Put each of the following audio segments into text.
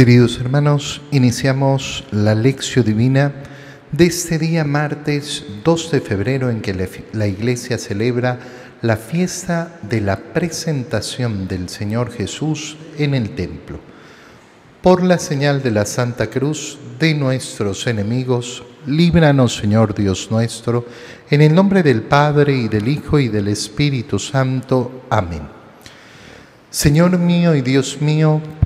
Queridos hermanos, iniciamos la lección divina de este día martes 2 de febrero en que la iglesia celebra la fiesta de la presentación del Señor Jesús en el templo. Por la señal de la Santa Cruz de nuestros enemigos, líbranos Señor Dios nuestro, en el nombre del Padre y del Hijo y del Espíritu Santo. Amén. Señor mío y Dios mío,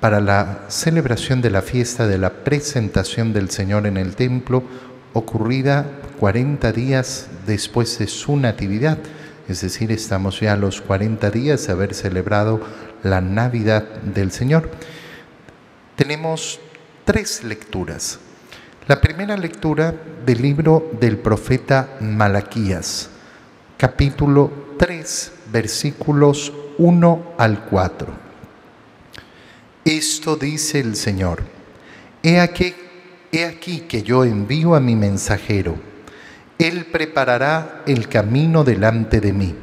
para la celebración de la fiesta de la presentación del Señor en el templo, ocurrida 40 días después de su natividad. Es decir, estamos ya a los 40 días de haber celebrado la Navidad del Señor. Tenemos tres lecturas. La primera lectura del libro del profeta Malaquías, capítulo 3, versículos 1 al 4. Esto dice el Señor. He aquí, he aquí que yo envío a mi mensajero. Él preparará el camino delante de mí.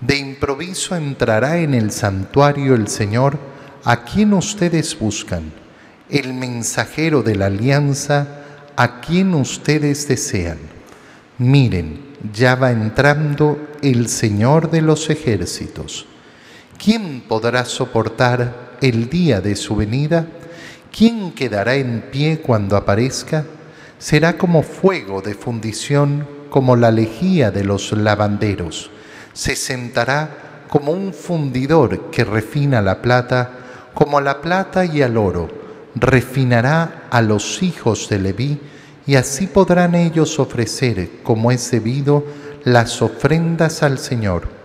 De improviso entrará en el santuario el Señor a quien ustedes buscan, el mensajero de la alianza a quien ustedes desean. Miren, ya va entrando el Señor de los ejércitos. ¿Quién podrá soportar el día de su venida, ¿quién quedará en pie cuando aparezca? Será como fuego de fundición, como la lejía de los lavanderos. Se sentará como un fundidor que refina la plata, como la plata y al oro. Refinará a los hijos de Leví, y así podrán ellos ofrecer, como es debido, las ofrendas al Señor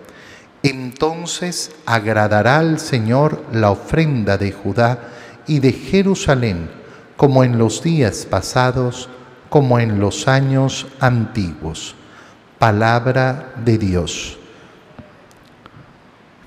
entonces agradará al Señor la ofrenda de Judá y de Jerusalén, como en los días pasados, como en los años antiguos. Palabra de Dios.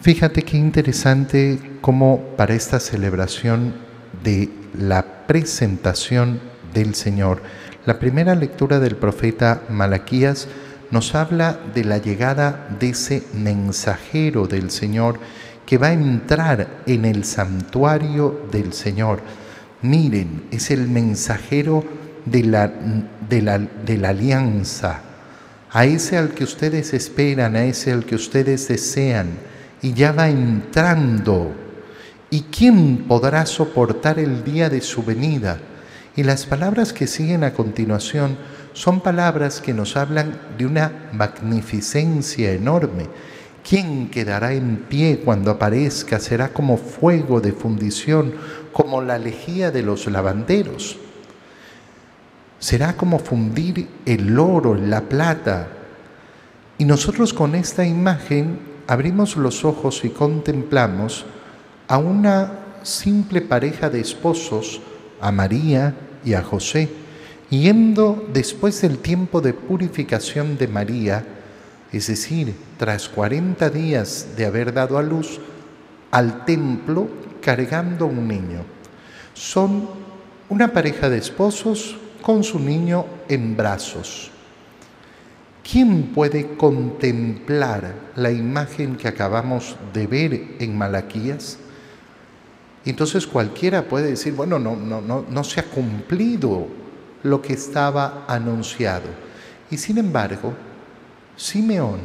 Fíjate qué interesante cómo para esta celebración de la presentación del Señor, la primera lectura del profeta Malaquías nos habla de la llegada de ese mensajero del Señor que va a entrar en el santuario del Señor. Miren, es el mensajero de la, de la, de la alianza, a ese al que ustedes esperan, a ese al que ustedes desean, y ya va entrando. ¿Y quién podrá soportar el día de su venida? Y las palabras que siguen a continuación son palabras que nos hablan de una magnificencia enorme. ¿Quién quedará en pie cuando aparezca? Será como fuego de fundición, como la lejía de los lavanderos. Será como fundir el oro, la plata. Y nosotros con esta imagen abrimos los ojos y contemplamos a una simple pareja de esposos, a María y a José yendo después del tiempo de purificación de María, es decir, tras 40 días de haber dado a luz, al templo cargando un niño. Son una pareja de esposos con su niño en brazos. ¿Quién puede contemplar la imagen que acabamos de ver en Malaquías? Entonces cualquiera puede decir, bueno, no, no, no, no se ha cumplido lo que estaba anunciado. Y sin embargo, Simeón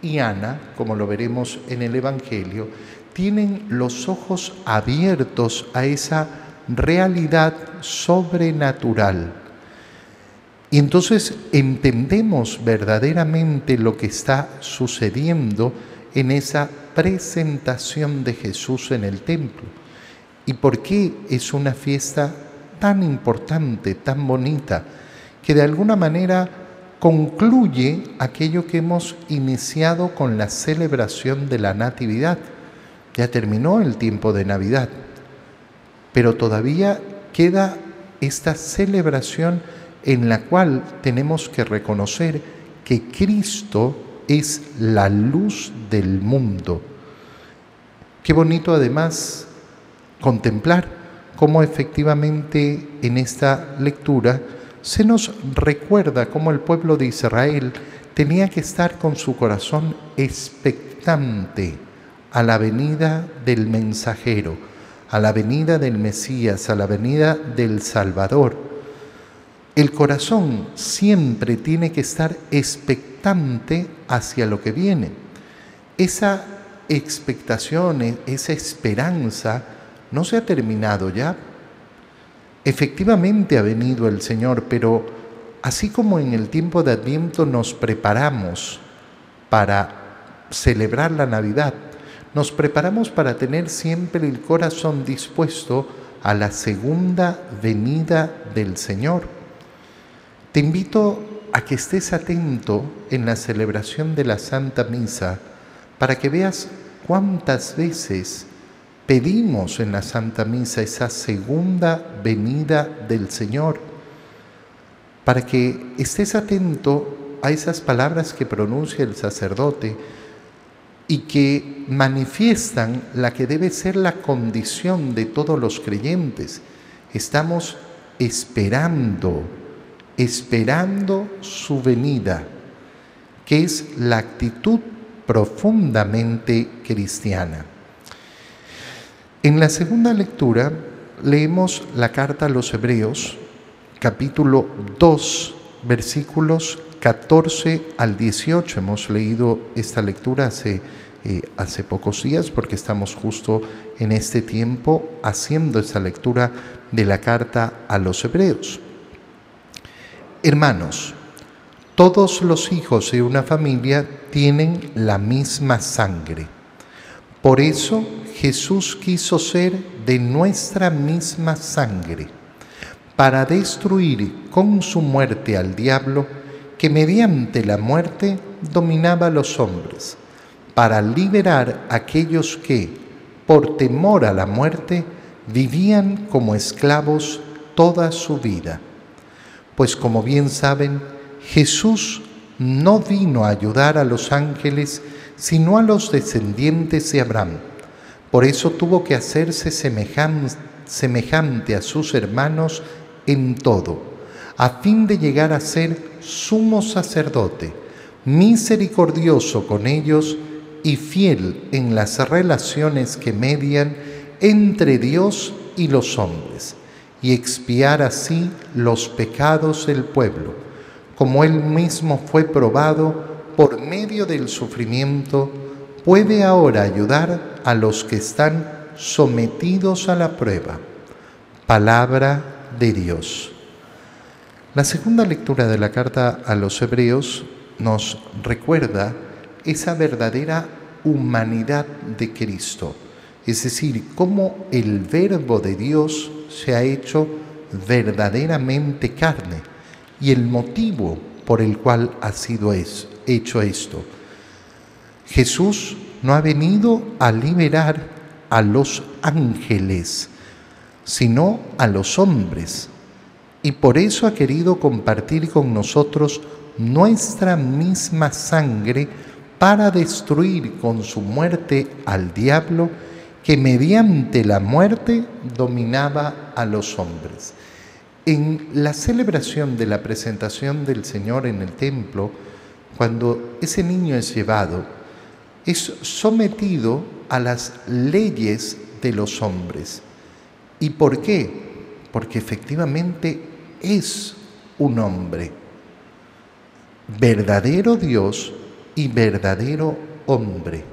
y Ana, como lo veremos en el Evangelio, tienen los ojos abiertos a esa realidad sobrenatural. Y entonces entendemos verdaderamente lo que está sucediendo en esa presentación de Jesús en el templo. ¿Y por qué es una fiesta tan importante, tan bonita, que de alguna manera concluye aquello que hemos iniciado con la celebración de la Natividad. Ya terminó el tiempo de Navidad, pero todavía queda esta celebración en la cual tenemos que reconocer que Cristo es la luz del mundo. Qué bonito además contemplar cómo efectivamente en esta lectura se nos recuerda cómo el pueblo de Israel tenía que estar con su corazón expectante a la venida del mensajero, a la venida del Mesías, a la venida del Salvador. El corazón siempre tiene que estar expectante hacia lo que viene. Esa expectación, esa esperanza, no se ha terminado ya. Efectivamente ha venido el Señor, pero así como en el tiempo de Adviento nos preparamos para celebrar la Navidad, nos preparamos para tener siempre el corazón dispuesto a la segunda venida del Señor. Te invito a que estés atento en la celebración de la Santa Misa para que veas cuántas veces pedimos en la Santa Misa esa segunda venida del Señor, para que estés atento a esas palabras que pronuncia el sacerdote y que manifiestan la que debe ser la condición de todos los creyentes. Estamos esperando, esperando su venida, que es la actitud profundamente cristiana. En la segunda lectura leemos la carta a los Hebreos, capítulo 2, versículos 14 al 18. Hemos leído esta lectura hace, eh, hace pocos días porque estamos justo en este tiempo haciendo esta lectura de la carta a los Hebreos. Hermanos, todos los hijos de una familia tienen la misma sangre. Por eso Jesús quiso ser de nuestra misma sangre, para destruir con su muerte al diablo, que mediante la muerte dominaba a los hombres, para liberar a aquellos que, por temor a la muerte, vivían como esclavos toda su vida. Pues como bien saben, Jesús no vino a ayudar a los ángeles, sino a los descendientes de Abraham. Por eso tuvo que hacerse semejante a sus hermanos en todo, a fin de llegar a ser sumo sacerdote, misericordioso con ellos y fiel en las relaciones que median entre Dios y los hombres, y expiar así los pecados del pueblo, como él mismo fue probado por medio del sufrimiento puede ahora ayudar a los que están sometidos a la prueba. Palabra de Dios. La segunda lectura de la carta a los hebreos nos recuerda esa verdadera humanidad de Cristo, es decir, cómo el verbo de Dios se ha hecho verdaderamente carne y el motivo por el cual ha sido hecho esto Jesús no ha venido a liberar a los ángeles, sino a los hombres. Y por eso ha querido compartir con nosotros nuestra misma sangre para destruir con su muerte al diablo que mediante la muerte dominaba a los hombres. En la celebración de la presentación del Señor en el templo, cuando ese niño es llevado, es sometido a las leyes de los hombres. ¿Y por qué? Porque efectivamente es un hombre, verdadero Dios y verdadero hombre.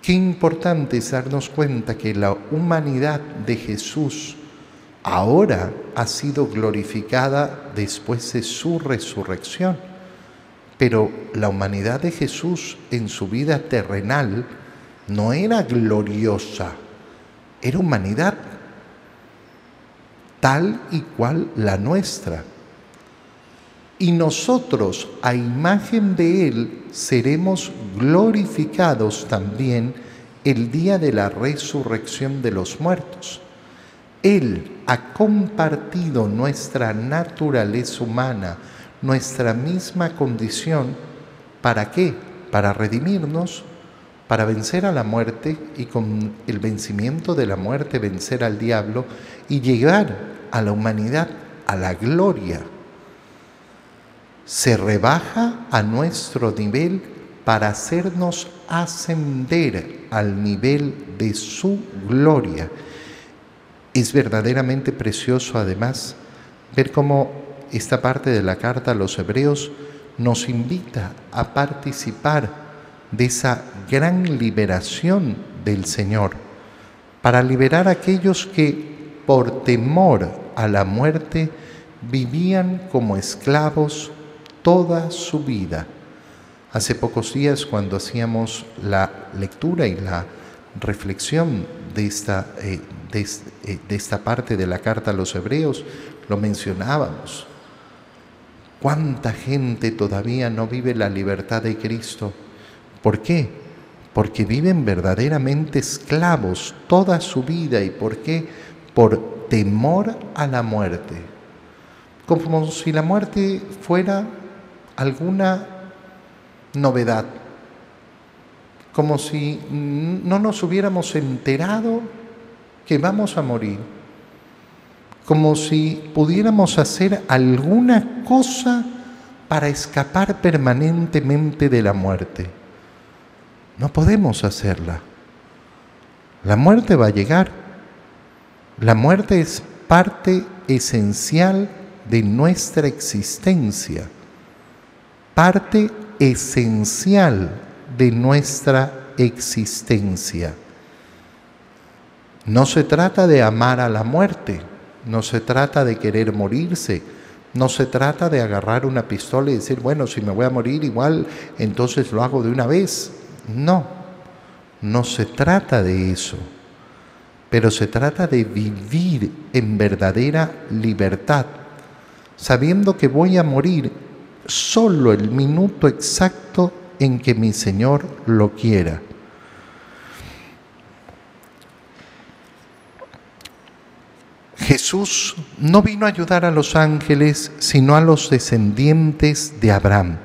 Qué importante es darnos cuenta que la humanidad de Jesús ahora ha sido glorificada después de su resurrección pero la humanidad de Jesús en su vida terrenal no era gloriosa, era humanidad tal y cual la nuestra. Y nosotros, a imagen de Él, seremos glorificados también el día de la resurrección de los muertos. Él, ha compartido nuestra naturaleza humana, nuestra misma condición, ¿para qué? Para redimirnos, para vencer a la muerte y con el vencimiento de la muerte vencer al diablo y llegar a la humanidad a la gloria. Se rebaja a nuestro nivel para hacernos ascender al nivel de su gloria. Es verdaderamente precioso además ver cómo esta parte de la carta a los hebreos nos invita a participar de esa gran liberación del Señor, para liberar a aquellos que por temor a la muerte vivían como esclavos toda su vida. Hace pocos días cuando hacíamos la lectura y la reflexión de esta, eh, eh, de esta parte de la carta a los hebreos, lo mencionábamos. ¿Cuánta gente todavía no vive la libertad de Cristo? ¿Por qué? Porque viven verdaderamente esclavos toda su vida. ¿Y por qué? Por temor a la muerte. Como si la muerte fuera alguna novedad. Como si no nos hubiéramos enterado que vamos a morir. Como si pudiéramos hacer alguna cosa para escapar permanentemente de la muerte. No podemos hacerla. La muerte va a llegar. La muerte es parte esencial de nuestra existencia, parte esencial de nuestra existencia. No se trata de amar a la muerte, no se trata de querer morirse, no se trata de agarrar una pistola y decir, bueno, si me voy a morir igual, entonces lo hago de una vez. No, no se trata de eso, pero se trata de vivir en verdadera libertad, sabiendo que voy a morir solo el minuto exacto en que mi Señor lo quiera. Jesús no vino a ayudar a los ángeles, sino a los descendientes de Abraham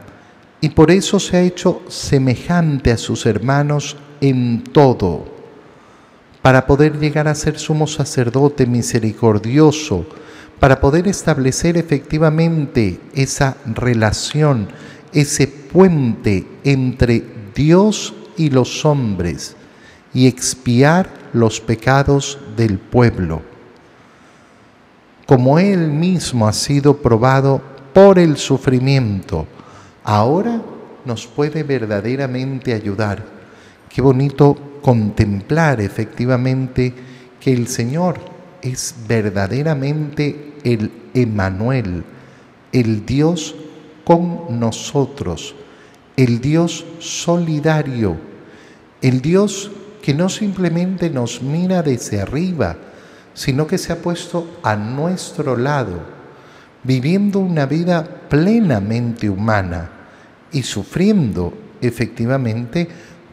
y por eso se ha hecho semejante a sus hermanos en todo, para poder llegar a ser sumo sacerdote misericordioso, para poder establecer efectivamente esa relación, ese puente entre Dios y los hombres y expiar los pecados del pueblo. Como Él mismo ha sido probado por el sufrimiento, ahora nos puede verdaderamente ayudar. Qué bonito contemplar efectivamente que el Señor es verdaderamente el Emanuel, el Dios con nosotros, el Dios solidario, el Dios que no simplemente nos mira desde arriba, sino que se ha puesto a nuestro lado, viviendo una vida plenamente humana y sufriendo efectivamente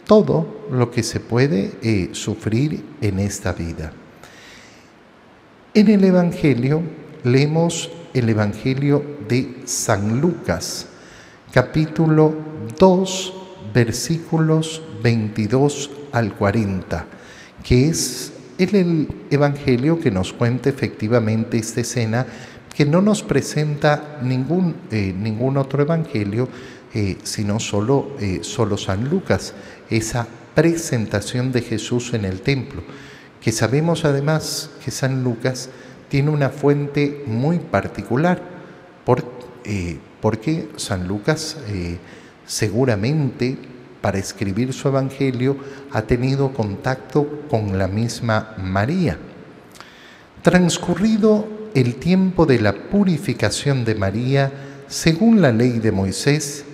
todo lo que se puede eh, sufrir en esta vida. En el Evangelio leemos el Evangelio de San Lucas, capítulo 2, versículos 22 al 40, que es el Evangelio que nos cuenta efectivamente esta escena que no nos presenta ningún, eh, ningún otro Evangelio, eh, sino solo, eh, solo San Lucas, esa presentación de Jesús en el templo, que sabemos además que San Lucas tiene una fuente muy particular, eh, porque San Lucas seguramente para escribir su Evangelio ha tenido contacto con la misma María. Transcurrido el tiempo de la purificación de María, según la ley de Moisés,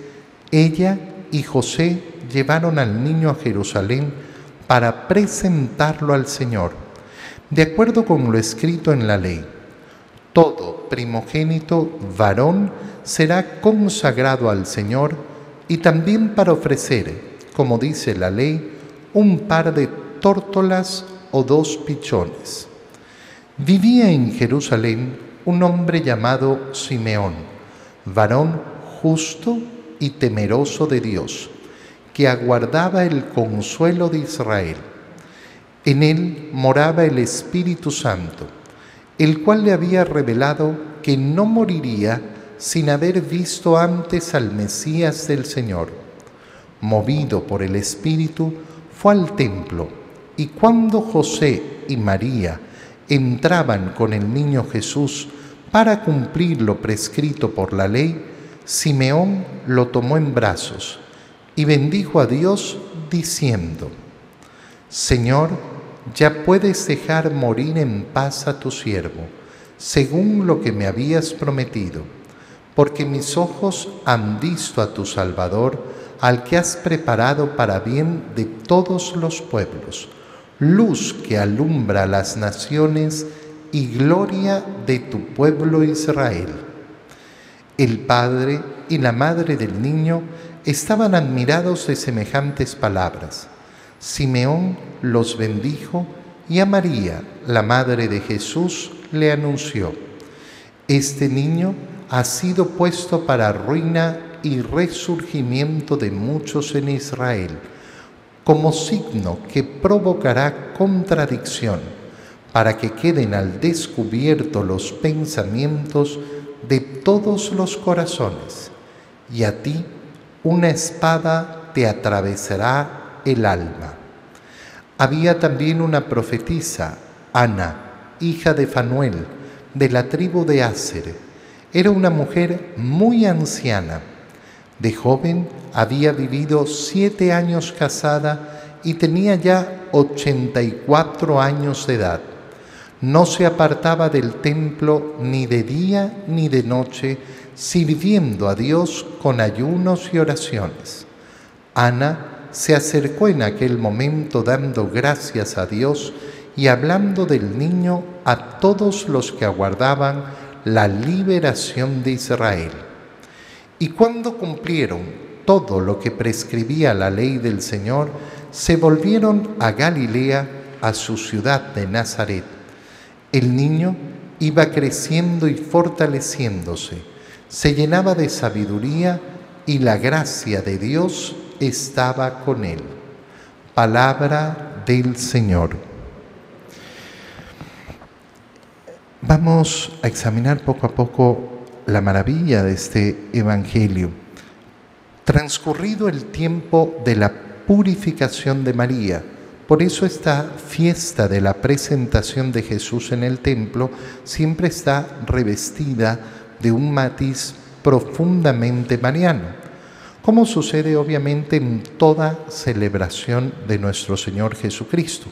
ella y José llevaron al niño a Jerusalén para presentarlo al Señor, de acuerdo con lo escrito en la ley. Todo primogénito varón será consagrado al Señor y también para ofrecer, como dice la ley, un par de tórtolas o dos pichones. Vivía en Jerusalén un hombre llamado Simeón, varón justo y temeroso de Dios, que aguardaba el consuelo de Israel. En él moraba el Espíritu Santo, el cual le había revelado que no moriría sin haber visto antes al Mesías del Señor. Movido por el Espíritu, fue al templo y cuando José y María entraban con el niño Jesús para cumplir lo prescrito por la ley, Simeón lo tomó en brazos y bendijo a Dios diciendo, Señor, ya puedes dejar morir en paz a tu siervo, según lo que me habías prometido, porque mis ojos han visto a tu Salvador, al que has preparado para bien de todos los pueblos luz que alumbra las naciones y gloria de tu pueblo Israel. El padre y la madre del niño estaban admirados de semejantes palabras. Simeón los bendijo y a María, la madre de Jesús, le anunció, Este niño ha sido puesto para ruina y resurgimiento de muchos en Israel como signo que provocará contradicción para que queden al descubierto los pensamientos de todos los corazones, y a ti una espada te atravesará el alma. Había también una profetisa, Ana, hija de Fanuel, de la tribu de Aser. Era una mujer muy anciana de joven había vivido siete años casada y tenía ya 84 años de edad. No se apartaba del templo ni de día ni de noche, sirviendo a Dios con ayunos y oraciones. Ana se acercó en aquel momento dando gracias a Dios y hablando del niño a todos los que aguardaban la liberación de Israel. Y cuando cumplieron todo lo que prescribía la ley del Señor, se volvieron a Galilea, a su ciudad de Nazaret. El niño iba creciendo y fortaleciéndose, se llenaba de sabiduría y la gracia de Dios estaba con él. Palabra del Señor. Vamos a examinar poco a poco la maravilla de este Evangelio. Transcurrido el tiempo de la purificación de María, por eso esta fiesta de la presentación de Jesús en el templo siempre está revestida de un matiz profundamente mariano, como sucede obviamente en toda celebración de nuestro Señor Jesucristo.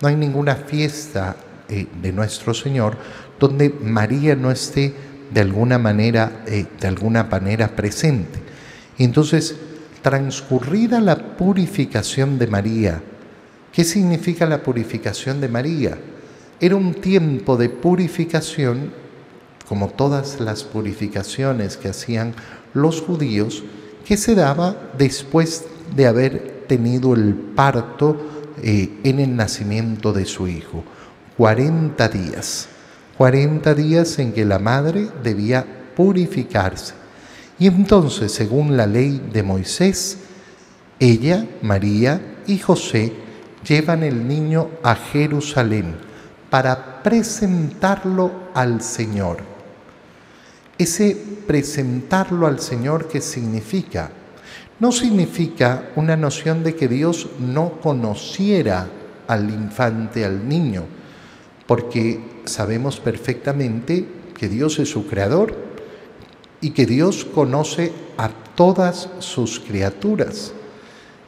No hay ninguna fiesta eh, de nuestro Señor donde María no esté de alguna manera, eh, de alguna manera presente. Entonces, transcurrida la purificación de María, ¿qué significa la purificación de María? Era un tiempo de purificación, como todas las purificaciones que hacían los judíos, que se daba después de haber tenido el parto eh, en el nacimiento de su hijo. 40 días. 40 días en que la madre debía purificarse. Y entonces, según la ley de Moisés, ella, María y José llevan el niño a Jerusalén para presentarlo al Señor. Ese presentarlo al Señor, ¿qué significa? No significa una noción de que Dios no conociera al infante, al niño, porque sabemos perfectamente que Dios es su creador y que Dios conoce a todas sus criaturas.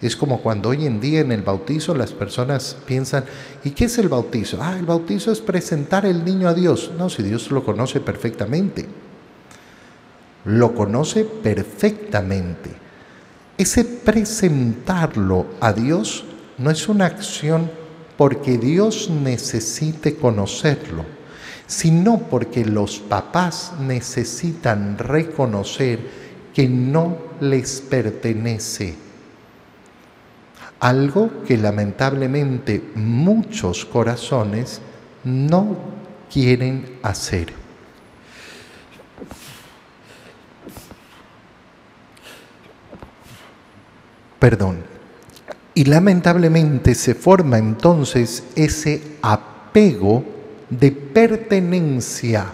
Es como cuando hoy en día en el bautizo las personas piensan, ¿y qué es el bautizo? Ah, el bautizo es presentar el niño a Dios. No, si Dios lo conoce perfectamente. Lo conoce perfectamente. Ese presentarlo a Dios no es una acción porque Dios necesite conocerlo, sino porque los papás necesitan reconocer que no les pertenece. Algo que lamentablemente muchos corazones no quieren hacer. Perdón. Y lamentablemente se forma entonces ese apego de pertenencia.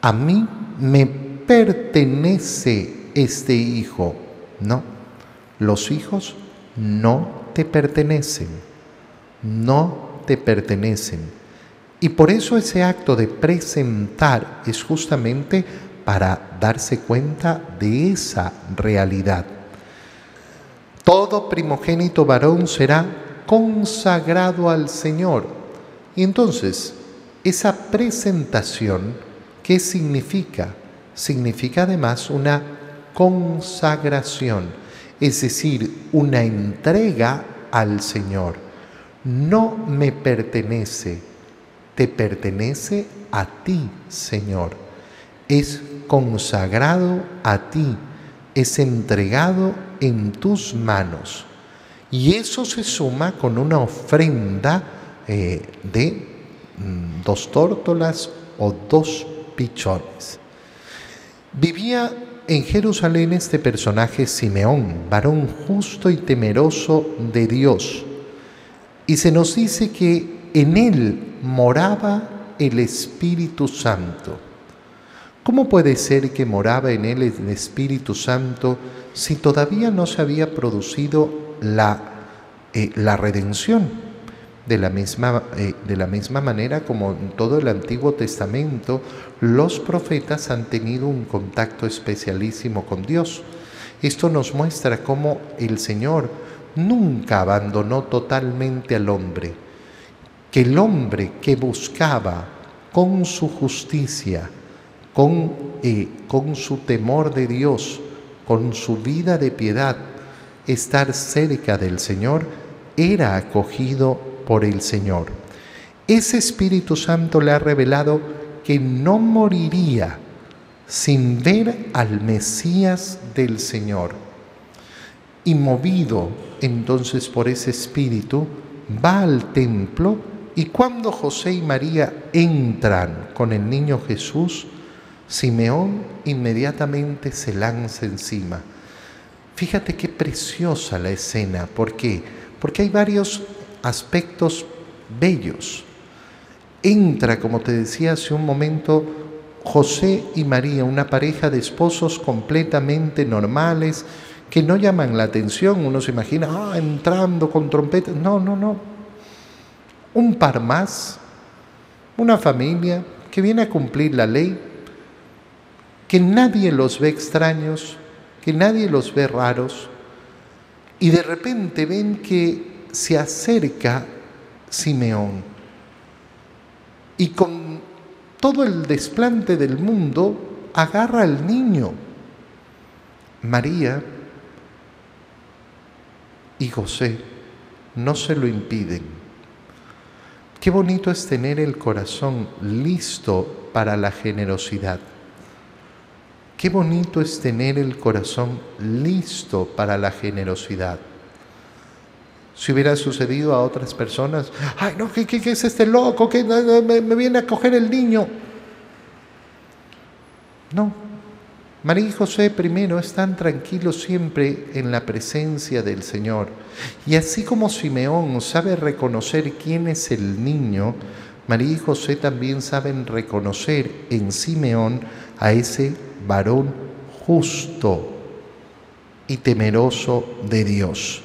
A mí me pertenece este hijo. No, los hijos no te pertenecen. No te pertenecen. Y por eso ese acto de presentar es justamente para darse cuenta de esa realidad. Todo primogénito varón será consagrado al Señor. Y entonces, esa presentación, ¿qué significa? Significa además una consagración, es decir, una entrega al Señor. No me pertenece, te pertenece a ti, Señor. Es consagrado a ti, es entregado en tus manos. Y eso se suma con una ofrenda eh, de mm, dos tórtolas o dos pichones. Vivía en Jerusalén este personaje Simeón, varón justo y temeroso de Dios. Y se nos dice que en él moraba el Espíritu Santo. ¿Cómo puede ser que moraba en él el Espíritu Santo si todavía no se había producido la, eh, la redención? De la, misma, eh, de la misma manera como en todo el Antiguo Testamento, los profetas han tenido un contacto especialísimo con Dios. Esto nos muestra cómo el Señor nunca abandonó totalmente al hombre, que el hombre que buscaba con su justicia, con, eh, con su temor de Dios, con su vida de piedad, estar cerca del Señor, era acogido por el Señor. Ese Espíritu Santo le ha revelado que no moriría sin ver al Mesías del Señor. Y movido entonces por ese Espíritu, va al templo y cuando José y María entran con el niño Jesús, Simeón inmediatamente se lanza encima. Fíjate qué preciosa la escena. ¿Por qué? Porque hay varios aspectos bellos. Entra, como te decía hace un momento, José y María, una pareja de esposos completamente normales, que no llaman la atención. Uno se imagina, ah, entrando con trompetas. No, no, no. Un par más, una familia que viene a cumplir la ley, que nadie los ve extraños, que nadie los ve raros, y de repente ven que se acerca Simeón y con todo el desplante del mundo agarra al niño. María y José no se lo impiden. Qué bonito es tener el corazón listo para la generosidad. Qué bonito es tener el corazón listo para la generosidad. Si hubiera sucedido a otras personas, ay, no, ¿qué, qué, es este loco? que me, me viene a coger el niño? No. María y José primero están tranquilos siempre en la presencia del Señor. Y así como Simeón sabe reconocer quién es el niño, María y José también saben reconocer en Simeón a ese varón justo y temeroso de Dios.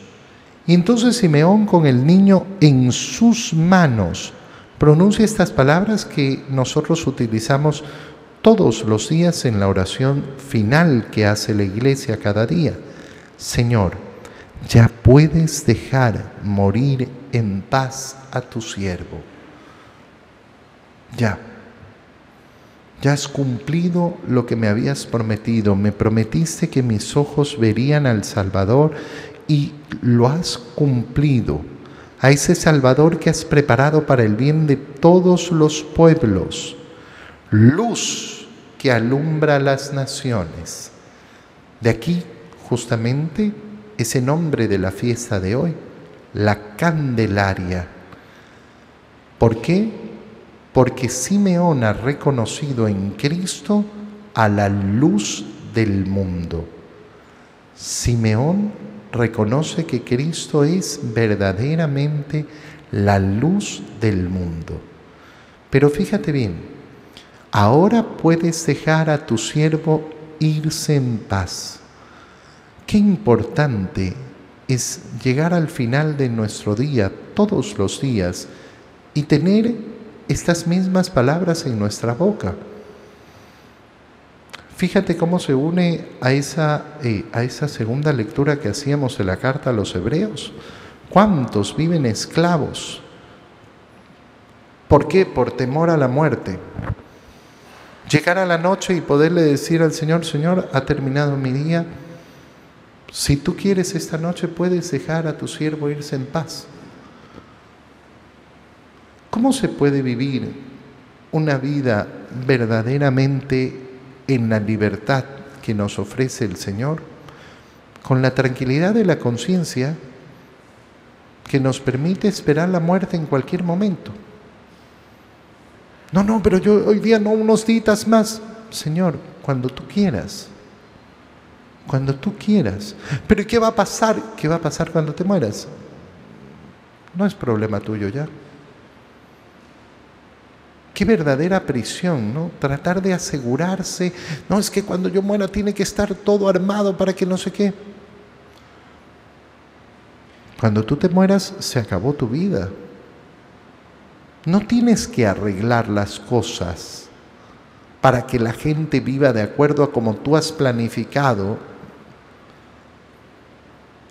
Y entonces Simeón con el niño en sus manos pronuncia estas palabras que nosotros utilizamos todos los días en la oración final que hace la iglesia cada día. Señor, ya puedes dejar morir en paz a tu siervo. Ya ya has cumplido lo que me habías prometido. Me prometiste que mis ojos verían al Salvador y lo has cumplido. A ese Salvador que has preparado para el bien de todos los pueblos. Luz que alumbra las naciones. De aquí justamente ese nombre de la fiesta de hoy, la Candelaria. ¿Por qué? Porque Simeón ha reconocido en Cristo a la luz del mundo. Simeón reconoce que Cristo es verdaderamente la luz del mundo. Pero fíjate bien, ahora puedes dejar a tu siervo irse en paz. Qué importante es llegar al final de nuestro día, todos los días, y tener estas mismas palabras en nuestra boca. Fíjate cómo se une a esa, eh, a esa segunda lectura que hacíamos de la carta a los hebreos. ¿Cuántos viven esclavos? ¿Por qué? Por temor a la muerte. Llegar a la noche y poderle decir al Señor, Señor, ha terminado mi día. Si tú quieres esta noche, puedes dejar a tu siervo irse en paz. ¿Cómo se puede vivir una vida verdaderamente en la libertad que nos ofrece el Señor? Con la tranquilidad de la conciencia que nos permite esperar la muerte en cualquier momento. No, no, pero yo hoy día no unos días más. Señor, cuando tú quieras. Cuando tú quieras. Pero ¿qué va a pasar? ¿Qué va a pasar cuando te mueras? No es problema tuyo ya. Qué verdadera prisión, ¿no? Tratar de asegurarse, no es que cuando yo muera tiene que estar todo armado para que no sé qué. Cuando tú te mueras se acabó tu vida. No tienes que arreglar las cosas para que la gente viva de acuerdo a como tú has planificado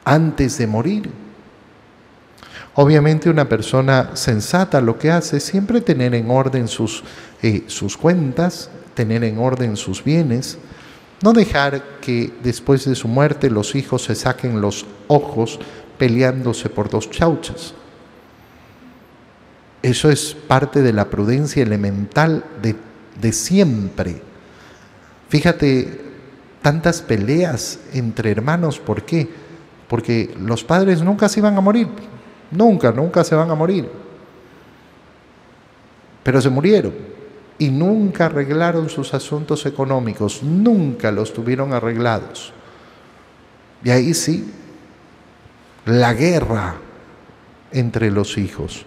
antes de morir. Obviamente una persona sensata lo que hace es siempre tener en orden sus, eh, sus cuentas, tener en orden sus bienes, no dejar que después de su muerte los hijos se saquen los ojos peleándose por dos chauchas. Eso es parte de la prudencia elemental de, de siempre. Fíjate, tantas peleas entre hermanos, ¿por qué? Porque los padres nunca se iban a morir, Nunca, nunca se van a morir. Pero se murieron y nunca arreglaron sus asuntos económicos, nunca los tuvieron arreglados. Y ahí sí, la guerra entre los hijos.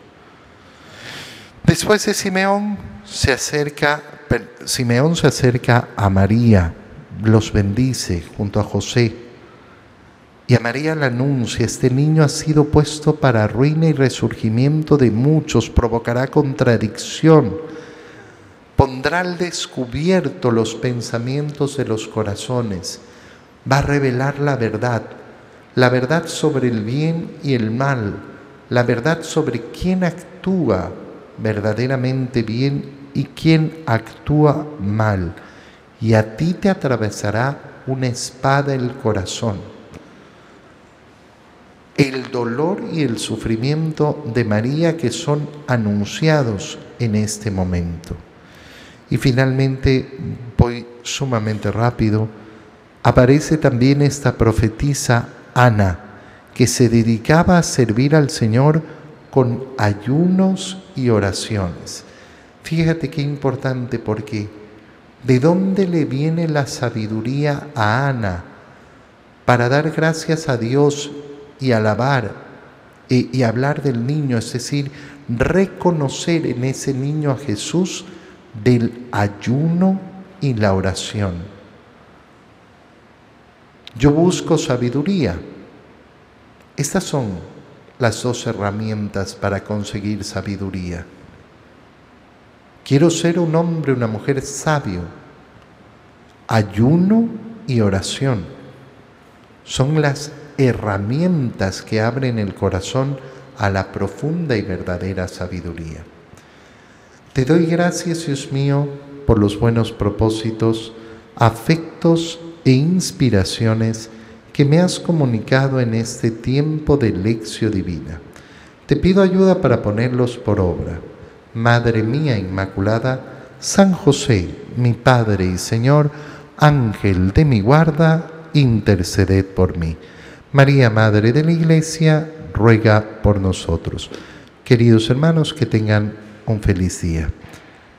Después de Simeón se acerca, Simeón se acerca a María, los bendice junto a José y a María le anuncia, este niño ha sido puesto para ruina y resurgimiento de muchos, provocará contradicción, pondrá al descubierto los pensamientos de los corazones, va a revelar la verdad, la verdad sobre el bien y el mal, la verdad sobre quién actúa verdaderamente bien y quién actúa mal. Y a ti te atravesará una espada el corazón el dolor y el sufrimiento de María que son anunciados en este momento. Y finalmente, voy sumamente rápido, aparece también esta profetisa Ana, que se dedicaba a servir al Señor con ayunos y oraciones. Fíjate qué importante porque ¿de dónde le viene la sabiduría a Ana para dar gracias a Dios y alabar y, hablar del niño, es decir, reconocer en ese niño a Jesús del ayuno y la oración. Yo busco sabiduría. Estas son las dos herramientas para conseguir sabiduría. Quiero ser un hombre, una mujer sabio. Ayuno y oración son las herramientas que abren el corazón a la profunda y verdadera sabiduría. Te doy gracias, Dios mío, por los buenos propósitos, afectos e inspiraciones que me has comunicado en este tiempo de lección divina. Te pido ayuda para ponerlos por obra. Madre mía Inmaculada, San José, mi Padre y Señor, Ángel de mi guarda, interceded por mí. María, Madre de la Iglesia, ruega por nosotros. Queridos hermanos, que tengan un feliz día.